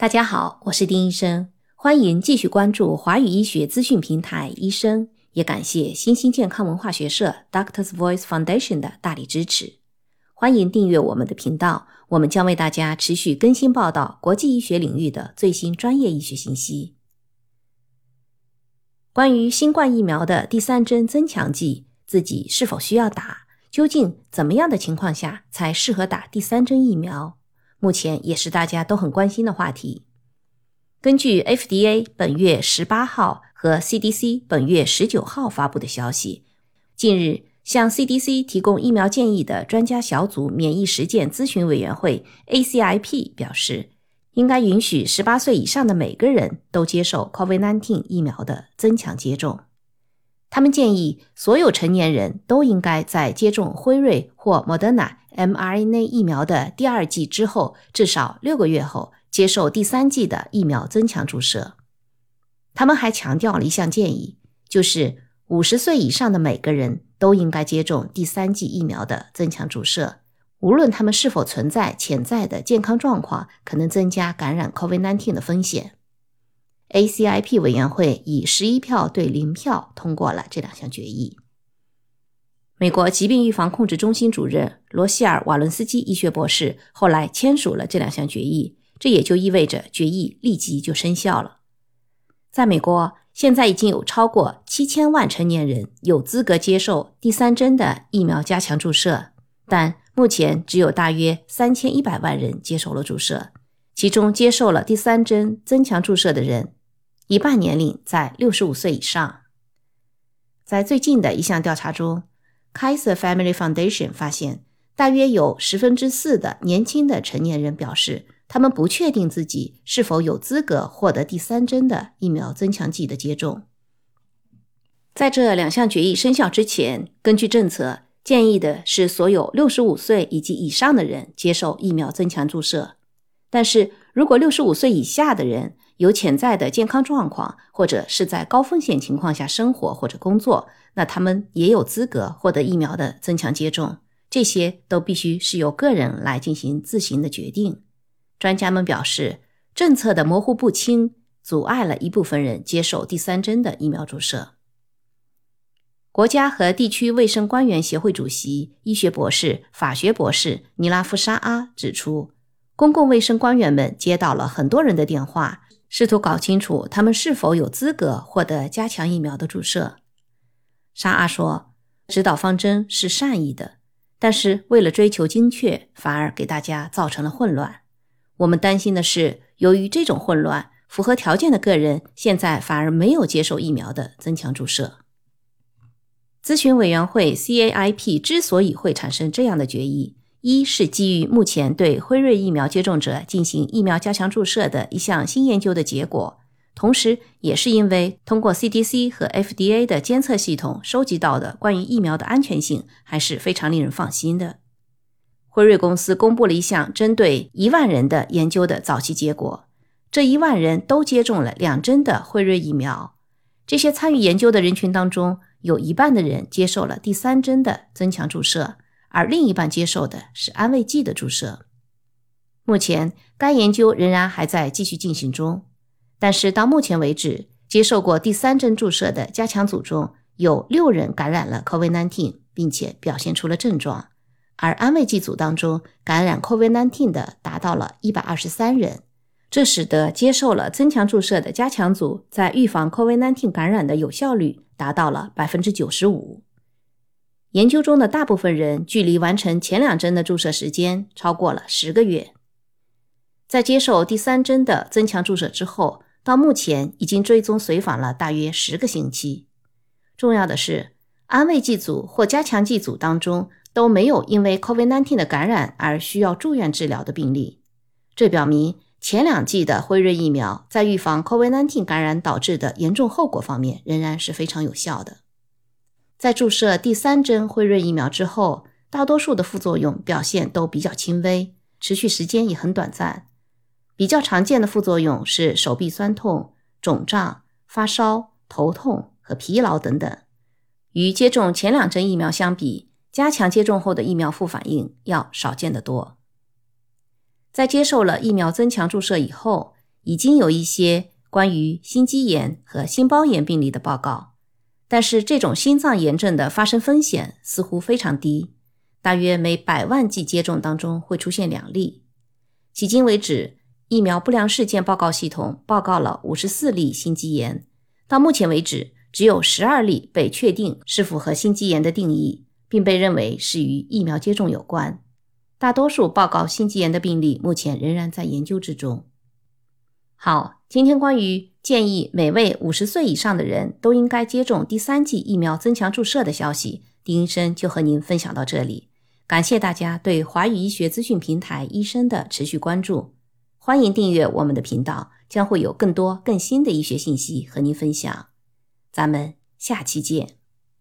大家好，我是丁医生，欢迎继续关注华语医学资讯平台医生，也感谢新兴健康文化学社 Doctors Voice Foundation 的大力支持。欢迎订阅我们的频道，我们将为大家持续更新报道国际医学领域的最新专业医学信息。关于新冠疫苗的第三针增强剂，自己是否需要打？究竟怎么样的情况下才适合打第三针疫苗？目前也是大家都很关心的话题。根据 FDA 本月十八号和 CDC 本月十九号发布的消息，近日向 CDC 提供疫苗建议的专家小组免疫实践咨询委员会 ACIP 表示，应该允许十八岁以上的每个人都接受 COVID-19 疫苗的增强接种。他们建议所有成年人都应该在接种辉瑞或莫德纳 mRNA 疫苗的第二剂之后，至少六个月后接受第三剂的疫苗增强注射。他们还强调了一项建议，就是五十岁以上的每个人都应该接种第三剂疫苗的增强注射，无论他们是否存在潜在的健康状况，可能增加感染 COVID-19 的风险。ACIP 委员会以十一票对零票通过了这两项决议。美国疾病预防控制中心主任罗希尔·瓦伦斯基医学博士后来签署了这两项决议，这也就意味着决议立即就生效了。在美国，现在已经有超过七千万成年人有资格接受第三针的疫苗加强注射，但目前只有大约三千一百万人接受了注射，其中接受了第三针增强注射的人。一半年龄在六十五岁以上。在最近的一项调查中，Kaiser Family Foundation 发现，大约有十分之四的年轻的成年人表示，他们不确定自己是否有资格获得第三针的疫苗增强剂的接种。在这两项决议生效之前，根据政策，建议的是所有六十五岁以及以上的人接受疫苗增强注射。但是如果六十五岁以下的人，有潜在的健康状况，或者是在高风险情况下生活或者工作，那他们也有资格获得疫苗的增强接种。这些都必须是由个人来进行自行的决定。专家们表示，政策的模糊不清阻碍了一部分人接受第三针的疫苗注射。国家和地区卫生官员协会主席、医学博士、法学博士尼拉夫沙阿指出，公共卫生官员们接到了很多人的电话。试图搞清楚他们是否有资格获得加强疫苗的注射。沙阿说：“指导方针是善意的，但是为了追求精确，反而给大家造成了混乱。我们担心的是，由于这种混乱，符合条件的个人现在反而没有接受疫苗的增强注射。”咨询委员会 CAIP 之所以会产生这样的决议。一是基于目前对辉瑞疫苗接种者进行疫苗加强注射的一项新研究的结果，同时也是因为通过 CDC 和 FDA 的监测系统收集到的关于疫苗的安全性还是非常令人放心的。辉瑞公司公布了一项针对一万人的研究的早期结果，这一万人都接种了两针的辉瑞疫苗。这些参与研究的人群当中，有一半的人接受了第三针的增强注射。而另一半接受的是安慰剂的注射。目前，该研究仍然还在继续进行中。但是到目前为止，接受过第三针注射的加强组中有六人感染了 COVID-19，并且表现出了症状；而安慰剂组当中感染 COVID-19 的达到了一百二十三人。这使得接受了增强注射的加强组在预防 COVID-19 感染的有效率达到了百分之九十五。研究中的大部分人距离完成前两针的注射时间超过了十个月。在接受第三针的增强注射之后，到目前已经追踪随访了大约十个星期。重要的是，安慰剂组或加强剂组当中都没有因为 COVID-19 的感染而需要住院治疗的病例。这表明前两剂的辉瑞疫苗在预防 COVID-19 感染导致的严重后果方面仍然是非常有效的。在注射第三针辉瑞疫苗之后，大多数的副作用表现都比较轻微，持续时间也很短暂。比较常见的副作用是手臂酸痛、肿胀、发烧、头痛和疲劳等等。与接种前两针疫苗相比，加强接种后的疫苗副反应要少见得多。在接受了疫苗增强注射以后，已经有一些关于心肌炎和心包炎病例的报告，但是这种心脏炎症的发生风险似乎非常低，大约每百万剂接种当中会出现两例。迄今为止，疫苗不良事件报告系统报告了五十四例心肌炎，到目前为止，只有十二例被确定是符合心肌炎的定义，并被认为是与疫苗接种有关。大多数报告心肌炎的病例目前仍然在研究之中。好，今天关于建议每位五十岁以上的人都应该接种第三剂疫苗增强注射的消息，丁医生就和您分享到这里。感谢大家对华语医学资讯平台医生的持续关注，欢迎订阅我们的频道，将会有更多更新的医学信息和您分享。咱们下期见。